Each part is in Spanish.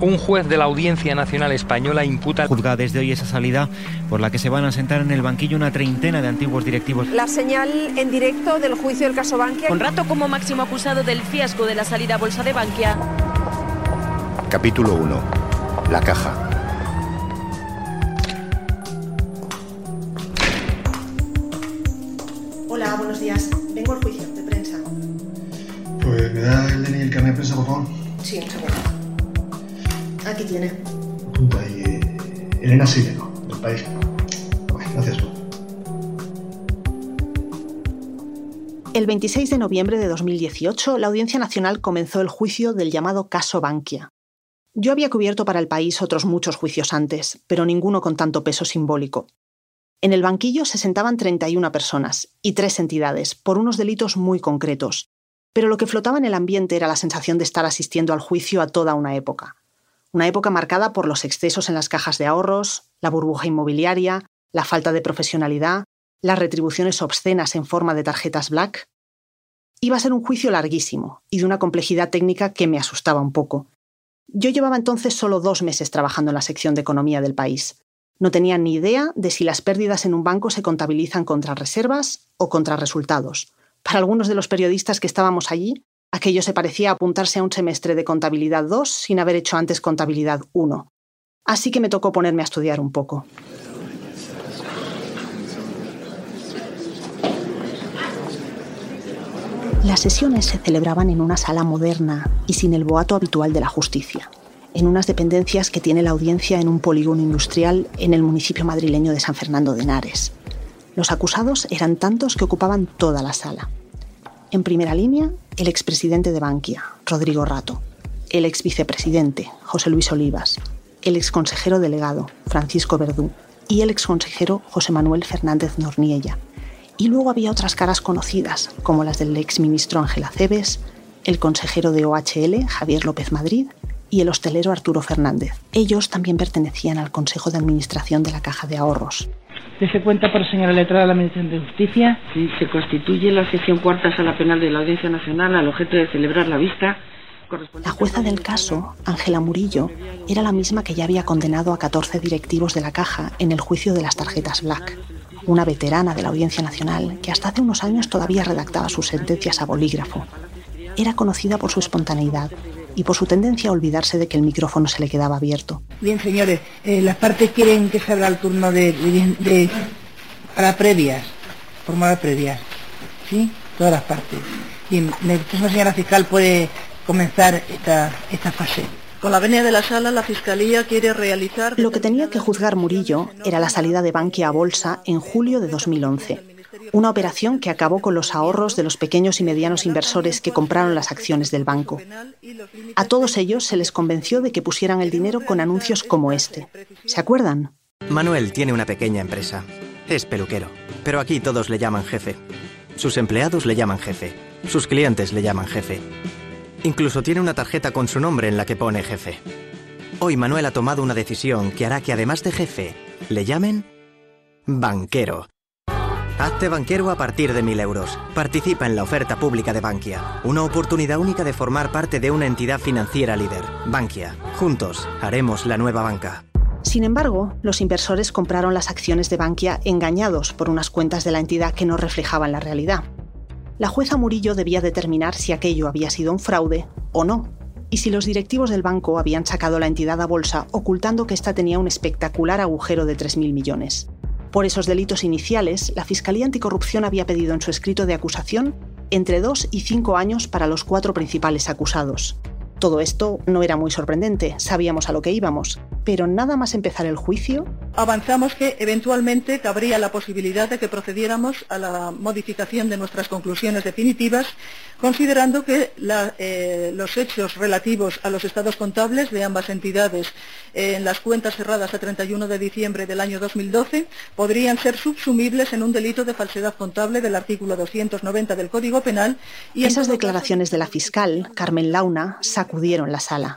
Un juez de la Audiencia Nacional Española imputa... Juzga desde hoy esa salida por la que se van a sentar en el banquillo una treintena de antiguos directivos. La señal en directo del juicio del caso Bankia. Con rato como máximo acusado del fiasco de la salida a bolsa de Bankia. Capítulo 1. La caja. Hola, buenos días. Vengo al juicio de prensa. Pues me da el DNI y el carnet de prensa, por favor. Sí, un segundo. Tiene. Eh, Elena Sileno, del país. Bueno, gracias. El 26 de noviembre de 2018, la Audiencia Nacional comenzó el juicio del llamado caso Bankia. Yo había cubierto para el país otros muchos juicios antes, pero ninguno con tanto peso simbólico. En el banquillo se sentaban 31 personas y tres entidades, por unos delitos muy concretos. Pero lo que flotaba en el ambiente era la sensación de estar asistiendo al juicio a toda una época. Una época marcada por los excesos en las cajas de ahorros, la burbuja inmobiliaria, la falta de profesionalidad, las retribuciones obscenas en forma de tarjetas black. Iba a ser un juicio larguísimo y de una complejidad técnica que me asustaba un poco. Yo llevaba entonces solo dos meses trabajando en la sección de economía del país. No tenía ni idea de si las pérdidas en un banco se contabilizan contra reservas o contra resultados. Para algunos de los periodistas que estábamos allí, aquello se parecía apuntarse a un semestre de contabilidad 2 sin haber hecho antes contabilidad 1. Así que me tocó ponerme a estudiar un poco. Las sesiones se celebraban en una sala moderna y sin el boato habitual de la justicia, en unas dependencias que tiene la audiencia en un polígono industrial en el municipio madrileño de San Fernando de Henares. Los acusados eran tantos que ocupaban toda la sala. En primera línea, el expresidente de Bankia, Rodrigo Rato, el ex vicepresidente, José Luis Olivas, el ex consejero delegado, Francisco Verdú, y el ex consejero José Manuel Fernández Norniella. Y luego había otras caras conocidas, como las del ex ministro Ángel Aceves, el consejero de OHL, Javier López Madrid, y el hostelero Arturo Fernández. Ellos también pertenecían al Consejo de Administración de la Caja de Ahorros. Dese cuenta por señora letrada de la Administración de Justicia. Sí, se constituye la sección cuarta sala penal de la Audiencia Nacional al objeto de celebrar la vista. La jueza del caso, Ángela Murillo, era la misma que ya había condenado a 14 directivos de la caja en el juicio de las tarjetas Black. Una veterana de la Audiencia Nacional que hasta hace unos años todavía redactaba sus sentencias a bolígrafo. Era conocida por su espontaneidad y por su tendencia a olvidarse de que el micrófono se le quedaba abierto. Bien, señores, eh, las partes quieren que se abra el turno de, de, de- para previas, formular previas. ¿Sí? Todas las partes. Bien, la señora fiscal puede comenzar esta, esta fase. Con la venia de la sala, la Fiscalía quiere realizar... Lo que tenía que juzgar Murillo era la salida de Bankia a bolsa en julio de 2011. Una operación que acabó con los ahorros de los pequeños y medianos inversores que compraron las acciones del banco. A todos ellos se les convenció de que pusieran el dinero con anuncios como este. ¿Se acuerdan? Manuel tiene una pequeña empresa. Es peluquero. Pero aquí todos le llaman jefe. Sus empleados le llaman jefe. Sus clientes le llaman jefe. Incluso tiene una tarjeta con su nombre en la que pone jefe. Hoy Manuel ha tomado una decisión que hará que además de jefe, le llamen banquero. Hazte banquero a partir de 1.000 euros. Participa en la oferta pública de Bankia. Una oportunidad única de formar parte de una entidad financiera líder. Bankia. Juntos haremos la nueva banca. Sin embargo, los inversores compraron las acciones de Bankia engañados por unas cuentas de la entidad que no reflejaban la realidad. La jueza Murillo debía determinar si aquello había sido un fraude o no, y si los directivos del banco habían sacado la entidad a bolsa ocultando que ésta tenía un espectacular agujero de 3.000 millones. Por esos delitos iniciales, la Fiscalía Anticorrupción había pedido en su escrito de acusación entre dos y cinco años para los cuatro principales acusados. Todo esto no era muy sorprendente, sabíamos a lo que íbamos, pero nada más empezar el juicio, Avanzamos que eventualmente cabría la posibilidad de que procediéramos a la modificación de nuestras conclusiones definitivas, considerando que la- eh, los hechos relativos a los estados contables de ambas entidades eh, en las cuentas cerradas a 31 de diciembre del año 2012 podrían ser subsumibles en un delito de falsedad contable del artículo 290 del Código Penal y esas declaraciones de la fiscal, Carmen Launa, sacudieron la sala.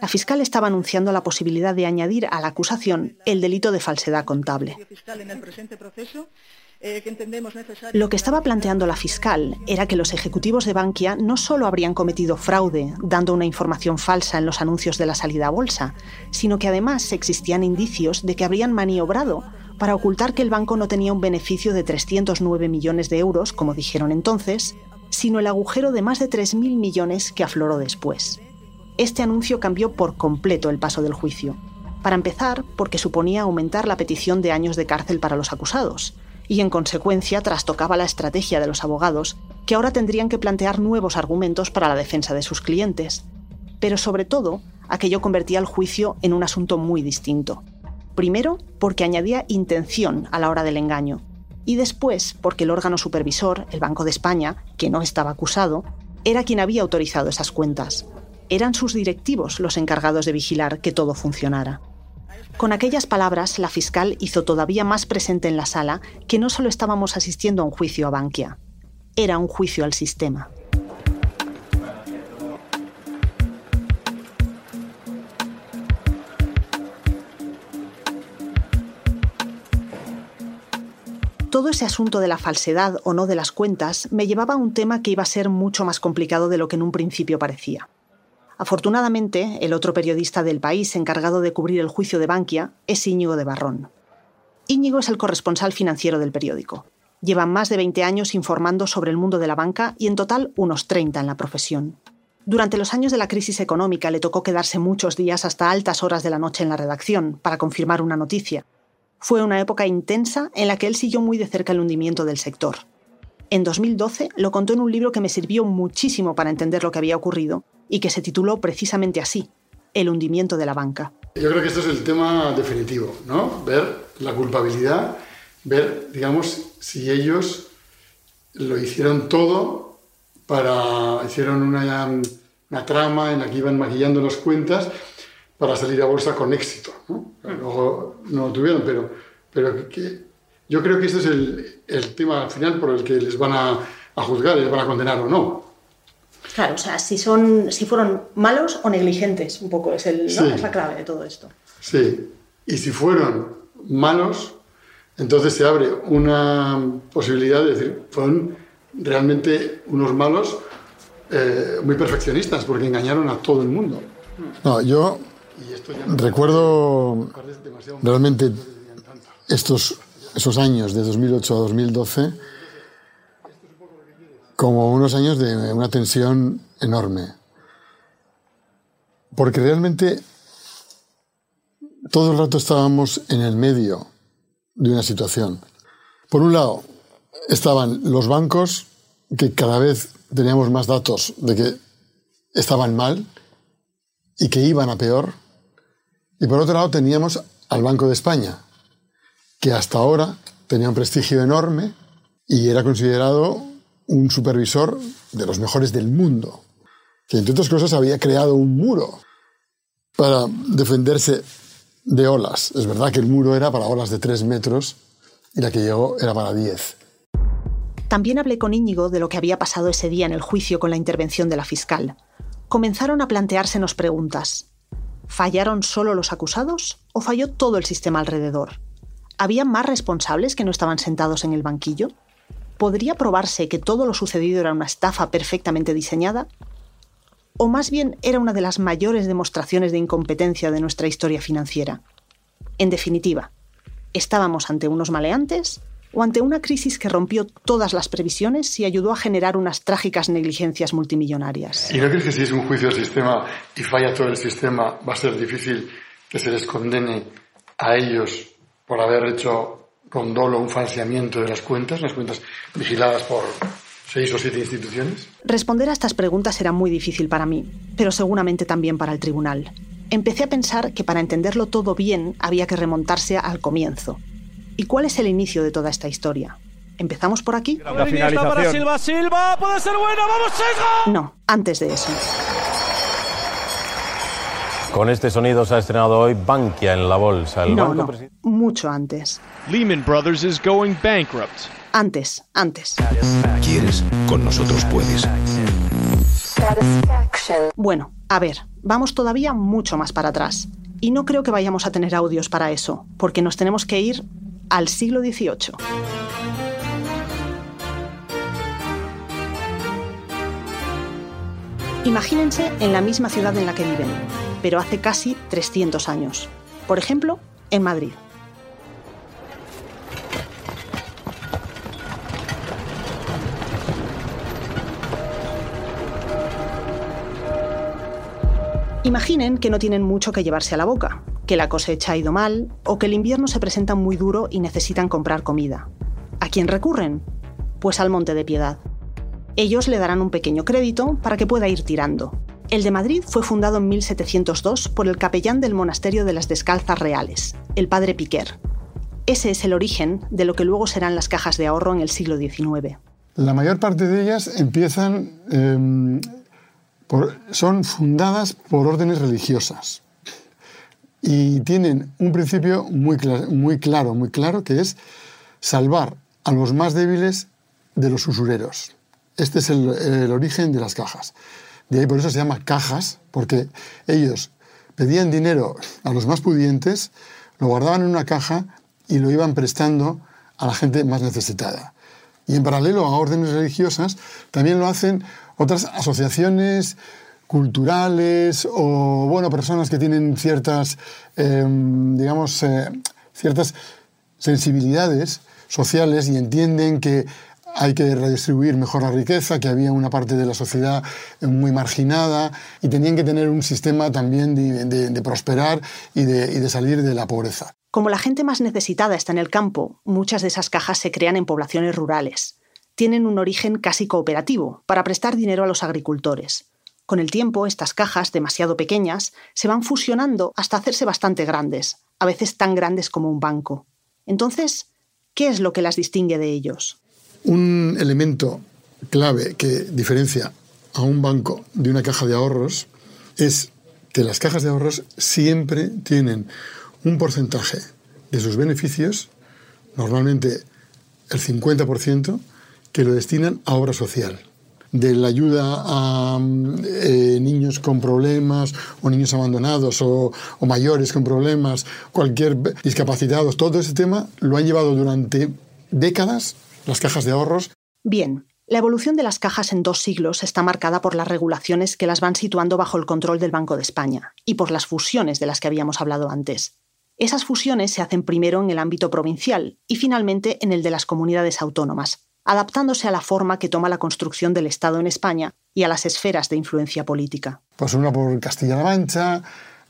La fiscal estaba anunciando la posibilidad de añadir a la acusación el delito de falsedad contable. eh. Lo que estaba planteando la fiscal era que los ejecutivos de Bankia no solo habrían cometido fraude dando una información falsa en los anuncios de la salida a bolsa, sino que además existían indicios de que habrían maniobrado para ocultar que el banco no tenía un beneficio de 309 millones de euros, como dijeron entonces, sino el agujero de más de 3.000 millones que afloró después. Este anuncio cambió por completo el paso del juicio. Para empezar, porque suponía aumentar la petición de años de cárcel para los acusados, y en consecuencia trastocaba la estrategia de los abogados, que ahora tendrían que plantear nuevos argumentos para la defensa de sus clientes. Pero sobre todo, aquello convertía el juicio en un asunto muy distinto. Primero, porque añadía intención a la hora del engaño, y después porque el órgano supervisor, el Banco de España, que no estaba acusado, era quien había autorizado esas cuentas. Eran sus directivos los encargados de vigilar que todo funcionara. Con aquellas palabras, la fiscal hizo todavía más presente en la sala que no solo estábamos asistiendo a un juicio a Bankia, era un juicio al sistema. Todo ese asunto de la falsedad o no de las cuentas me llevaba a un tema que iba a ser mucho más complicado de lo que en un principio parecía. Afortunadamente, el otro periodista del país encargado de cubrir el juicio de Bankia es Íñigo de Barrón. Íñigo es el corresponsal financiero del periódico. Lleva más de 20 años informando sobre el mundo de la banca y en total unos 30 en la profesión. Durante los años de la crisis económica le tocó quedarse muchos días hasta altas horas de la noche en la redacción para confirmar una noticia. Fue una época intensa en la que él siguió muy de cerca el hundimiento del sector. En 2012 lo contó en un libro que me sirvió muchísimo para entender lo que había ocurrido y que se tituló precisamente así, El hundimiento de la banca. Yo creo que esto es el tema definitivo, ¿no? Ver la culpabilidad, ver, digamos, si ellos lo hicieron todo para, hicieron una trama en la que iban maquillando las cuentas para salir a bolsa con éxito. ¿no? Luego no lo tuvieron, pero, pero que, yo creo que este es el, el, tema al final por el que les van a, a juzgar, les van a condenar o no. Claro, o sea, si, son, si fueron malos o negligentes, un poco, es, el, ¿no? Sí. es la clave de todo esto. Sí, y si fueron malos, entonces se abre una posibilidad de decir, fueron realmente unos malos eh, muy perfeccionistas, porque engañaron a todo el mundo. No, yo recuerdo realmente estos esos años de 2008 a 2012 como unos años de una tensión enorme. Porque realmente todo el rato estábamos en el medio de una situación. Por un lado, estaban los bancos, que cada vez teníamos más datos de que estaban mal y que iban a peor. Y por otro lado, teníamos al Banco de España, que hasta ahora tenía un prestigio enorme y era considerado un supervisor de los mejores del mundo, que entre otras cosas había creado un muro para defenderse de olas. Es verdad que el muro era para olas de 3 metros y la que llegó era para 10. También hablé con Íñigo de lo que había pasado ese día en el juicio con la intervención de la fiscal. Comenzaron a planteársenos preguntas. ¿Fallaron solo los acusados o falló todo el sistema alrededor? ¿Había más responsables que no estaban sentados en el banquillo? ¿Podría probarse que todo lo sucedido era una estafa perfectamente diseñada? ¿O más bien era una de las mayores demostraciones de incompetencia de nuestra historia financiera? En definitiva, ¿estábamos ante unos maleantes o ante una crisis que rompió todas las previsiones y ayudó a generar unas trágicas negligencias multimillonarias? ¿Y no crees que si es un juicio al sistema y falla todo el sistema, va a ser difícil que se les condene a ellos por haber hecho con dolo un falseamiento de las cuentas, las cuentas vigiladas por seis o siete instituciones? Responder a estas preguntas era muy difícil para mí, pero seguramente también para el tribunal. Empecé a pensar que para entenderlo todo bien había que remontarse al comienzo. ¿Y cuál es el inicio de toda esta historia? ¿Empezamos por aquí? La finalización. Para Silva, Silva, puede ser buena, vamos, Sesgo. No, antes de eso. Con este sonido se ha estrenado hoy Bankia en la bolsa. El no, banco no, mucho antes. Lehman Brothers is going bankrupt. Antes, antes. ¿Quieres? Con nosotros puedes. Bueno, a ver, vamos todavía mucho más para atrás. Y no creo que vayamos a tener audios para eso, porque nos tenemos que ir al siglo XVIII. Imagínense en la misma ciudad en la que viven, pero hace casi 300 años. Por ejemplo, en Madrid. Imaginen que no tienen mucho que llevarse a la boca, que la cosecha ha ido mal o que el invierno se presenta muy duro y necesitan comprar comida. ¿A quién recurren? Pues al Monte de Piedad. Ellos le darán un pequeño crédito para que pueda ir tirando. El de Madrid fue fundado en 1702 por el capellán del monasterio de las Descalzas Reales, el padre Piquer. Ese es el origen de lo que luego serán las cajas de ahorro en el siglo XIX. La mayor parte de ellas empiezan em, son fundadas por órdenes religiosas y tienen un principio muy, muy claro, muy claro, que es salvar a los más débiles de los usureros. Este es el, origen de las cajas. De ahí por eso se llama cajas, porque ellos pedían dinero a los más pudientes, lo guardaban en una caja y lo iban prestando a la gente más necesitada. Y en paralelo a órdenes religiosas, también lo hacen otras asociaciones culturales o, bueno, personas que tienen ciertas, em, digamos, eh, ciertas sensibilidades sociales y entienden que hay que redistribuir mejor la riqueza, que había una parte de la sociedad muy marginada y tenían que tener un sistema también de, prosperar y de salir de la pobreza. Como la gente más necesitada está en el campo, muchas de esas cajas se crean en poblaciones rurales tienen un origen casi cooperativo, para prestar dinero a los agricultores. Con el tiempo, estas cajas, demasiado pequeñas, se van fusionando hasta hacerse bastante grandes, a veces tan grandes como un banco. Entonces, ¿qué es lo que las distingue de ellos? Un elemento clave que diferencia a un banco de una caja de ahorros es que las cajas de ahorros siempre tienen un porcentaje de sus beneficios, normalmente el 50%, que lo destinan a obra social de la ayuda a eh, niños con problemas o niños abandonados o, o, mayores con problemas, cualquier discapacitados, todo ese tema lo han llevado durante décadas las cajas de ahorros. Bien, la evolución de las cajas en dos siglos está marcada por las regulaciones que las van situando bajo el control del Banco de España y por las fusiones de las que habíamos hablado antes. Esas fusiones se hacen primero en el ámbito provincial y finalmente en el de las comunidades autónomas, adaptándose a la forma que toma la construcción del Estado en España y a las esferas de influencia política. Pues una por Castilla-La Mancha,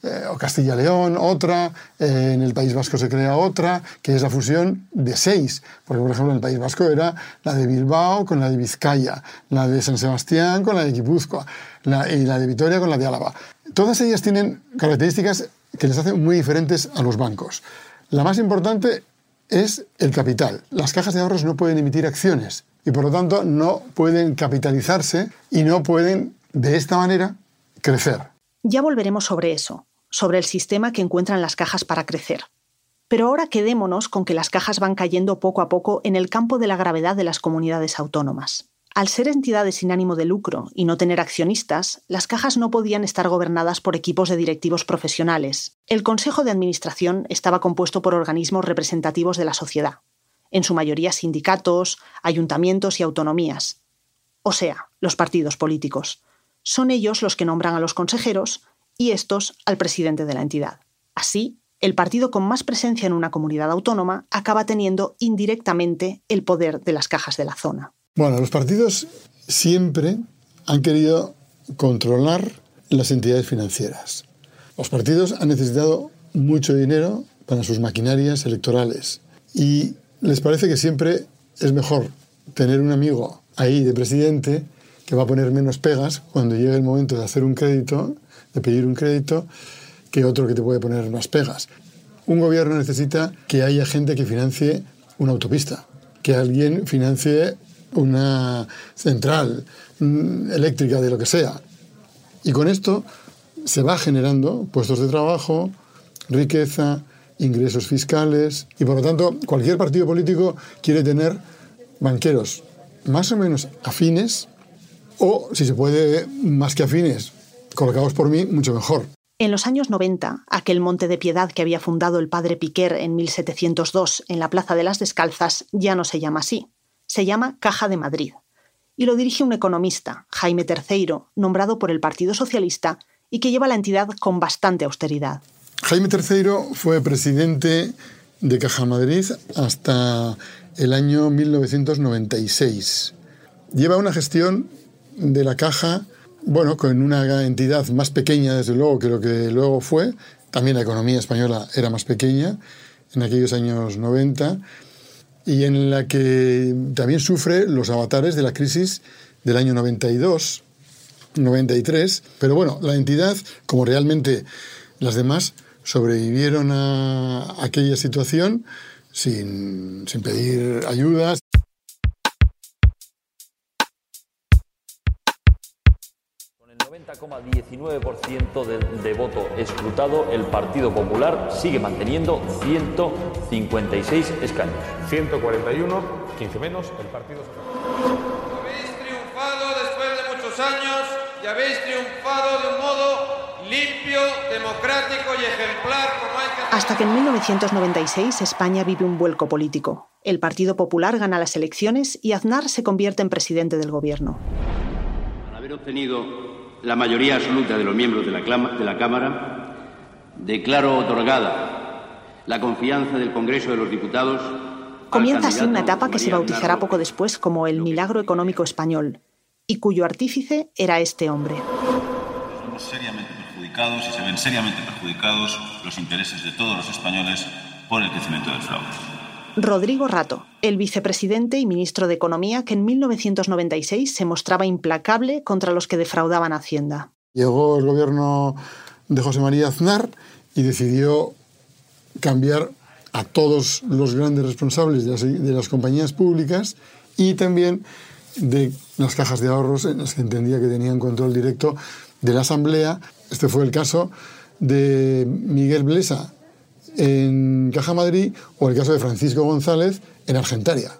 eh, o Castilla-León, otra, eh, en el País Vasco se crea otra, que es la fusión de seis, porque por ejemplo en el País Vasco era la de Bilbao con la de Vizcaya, la de San Sebastián con la de Guipúzcoa y la de Vitoria con la de Álava. Todas ellas tienen características que les hacen muy diferentes a los bancos. La más importante es el capital. Las cajas de ahorros no pueden emitir acciones y por lo tanto no pueden capitalizarse y no pueden de esta manera crecer. Ya volveremos sobre eso, sobre el sistema que encuentran las cajas para crecer. Pero ahora quedémonos con que las cajas van cayendo poco a poco en el campo de la gravedad de las comunidades autónomas. Al ser entidades sin ánimo de lucro y no tener accionistas, las cajas no podían estar gobernadas por equipos de directivos profesionales. El Consejo de Administración estaba compuesto por organismos representativos de la sociedad, en su mayoría sindicatos, ayuntamientos y autonomías. O sea, los partidos políticos. Son ellos los que nombran a los consejeros y estos al presidente de la entidad. Así, el partido con más presencia en una comunidad autónoma acaba teniendo indirectamente el poder de las cajas de la zona. Bueno, los partidos siempre han querido controlar las entidades financieras. Los partidos han necesitado mucho dinero para sus maquinarias electorales y les parece que siempre es mejor tener un amigo ahí de presidente que va a poner menos pegas cuando llegue el momento de hacer un crédito, de pedir un crédito, que otro que te puede poner más pegas. Un gobierno necesita que haya gente que financie una autopista, que alguien financie una central mm, eléctrica de lo que sea. Y con esto se va generando puestos de trabajo, riqueza, ingresos fiscales y por lo tanto cualquier partido político quiere tener banqueros más o menos afines o, si se puede, más que afines, colocados por mí, mucho mejor. En los años 90, aquel monte de piedad que había fundado el padre Piquer en 1702 en la Plaza de las Descalzas ya no se llama así se llama Caja de Madrid y lo dirige un economista, Jaime Terceiro, nombrado por el Partido Socialista y que lleva la entidad con bastante austeridad. Jaime Terceiro fue presidente de Caja Madrid hasta el año 1996. Lleva una gestión de la caja, bueno, con una entidad más pequeña, desde luego, que lo que luego fue. También la economía española era más pequeña en aquellos años 90 y en la que también sufre los avatares de la crisis del año 92, 93. Pero bueno, la entidad, como realmente las demás, sobrevivieron a aquella situación sin, sin pedir ayudas. 90,19% de, de voto escrutado, el Partido Popular sigue manteniendo 156 escaños. 141, 15 menos, el Partido Habéis triunfado después de muchos años y habéis triunfado de un modo limpio, democrático y ejemplar como hay que... Hasta que en 1996 España vive un vuelco político. El Partido Popular gana las elecciones y Aznar se convierte en presidente del gobierno. Al haber obtenido la mayoría absoluta de los miembros de la, de la Cámara, declaro otorgada la confianza del Congreso de los Diputados. Comienza así una etapa que se bautizará poco después como el milagro económico español, y cuyo artífice era este hombre. Somos seriamente perjudicados y se ven seriamente perjudicados los intereses de todos los españoles por el crecimiento del fraude. Rodrigo Rato, el vicepresidente y ministro de Economía que en 1996 se mostraba implacable contra los que defraudaban Hacienda. Llegó el gobierno de José María Aznar y decidió cambiar a todos los grandes responsables de las, de las compañías públicas y también de las cajas de ahorros en las que entendía que tenían control directo de la Asamblea. Este fue el caso de Miguel Blesa en Caja Madrid o el caso de Francisco González en Argentaria.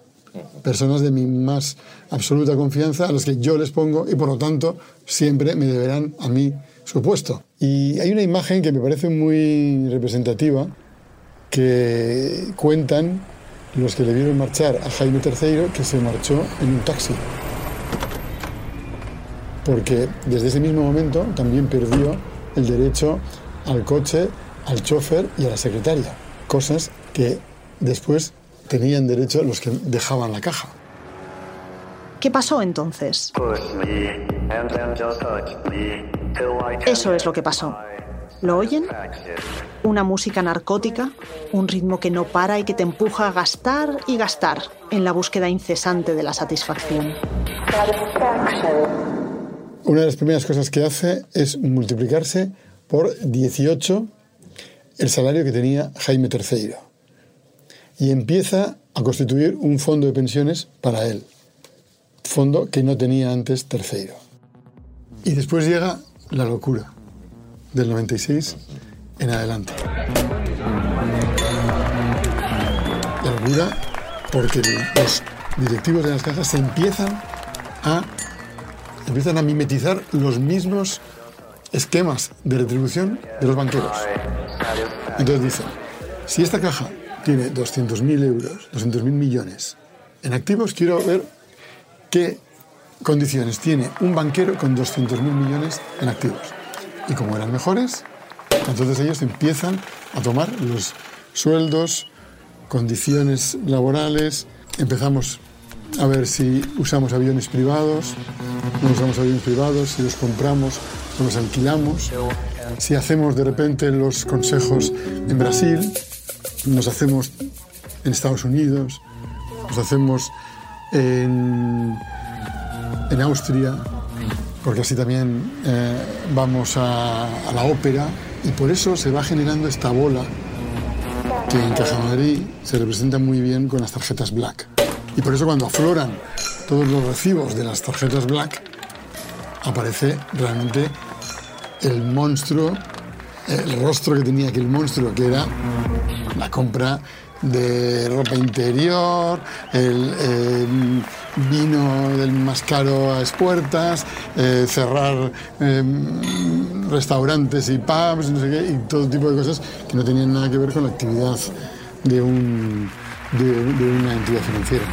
Personas de mi más absoluta confianza a las que yo les pongo y por lo tanto siempre me deberán a mí su puesto. Y hay una imagen que me parece muy representativa que cuentan los que le vieron marchar a Jaime III que se marchó en un taxi. Porque desde ese mismo momento también perdió el derecho al coche, al chofer y a la secretaria. Cosas que después tenían derecho los que dejaban la caja. ¿Qué pasó entonces? Eso es lo que pasó. ¿Lo oyen? Una música narcótica, un ritmo que no para y que te empuja a gastar y gastar en la búsqueda incesante de la satisfacción. Una de las primeras cosas que hace es multiplicarse por 18 el salario que tenía Jaime III. Y empieza a constituir un fondo de pensiones para él. Fondo que no tenía antes III. Y después llega la locura del 96 en adelante. La locura porque los directivos de las cajas se empiezan a, empiezan a mimetizar los mismos esquemas de retribución de los banqueros. Entonces dicen, si esta caja tiene 200.000 euros, 200.000 millones en activos, quiero ver qué condiciones tiene un banquero con 200.000 millones en activos. Y como eran mejores, entonces ellos empiezan a tomar los sueldos, condiciones laborales, empezamos a ver si usamos aviones privados, no usamos aviones privados, si los compramos los alquilamos, si hacemos de repente los consejos en Brasil, nos hacemos en Estados Unidos, nos hacemos en, en Austria, porque así también eh, vamos a, a, la ópera y por eso se va generando esta bola que en Caja Madrid se representa muy bien con las tarjetas Black. Y por eso cuando afloran todos los recibos de las tarjetas Black, aparece realmente el monstruo, el rostro que tenía aquel monstruo, que era la compra de ropa interior, el, eh, vino del más caro a expuertas, eh, cerrar eh, restaurantes y pubs, y todo tipo de cosas que no tenían nada que ver con la actividad de, un, de una entidad financiera.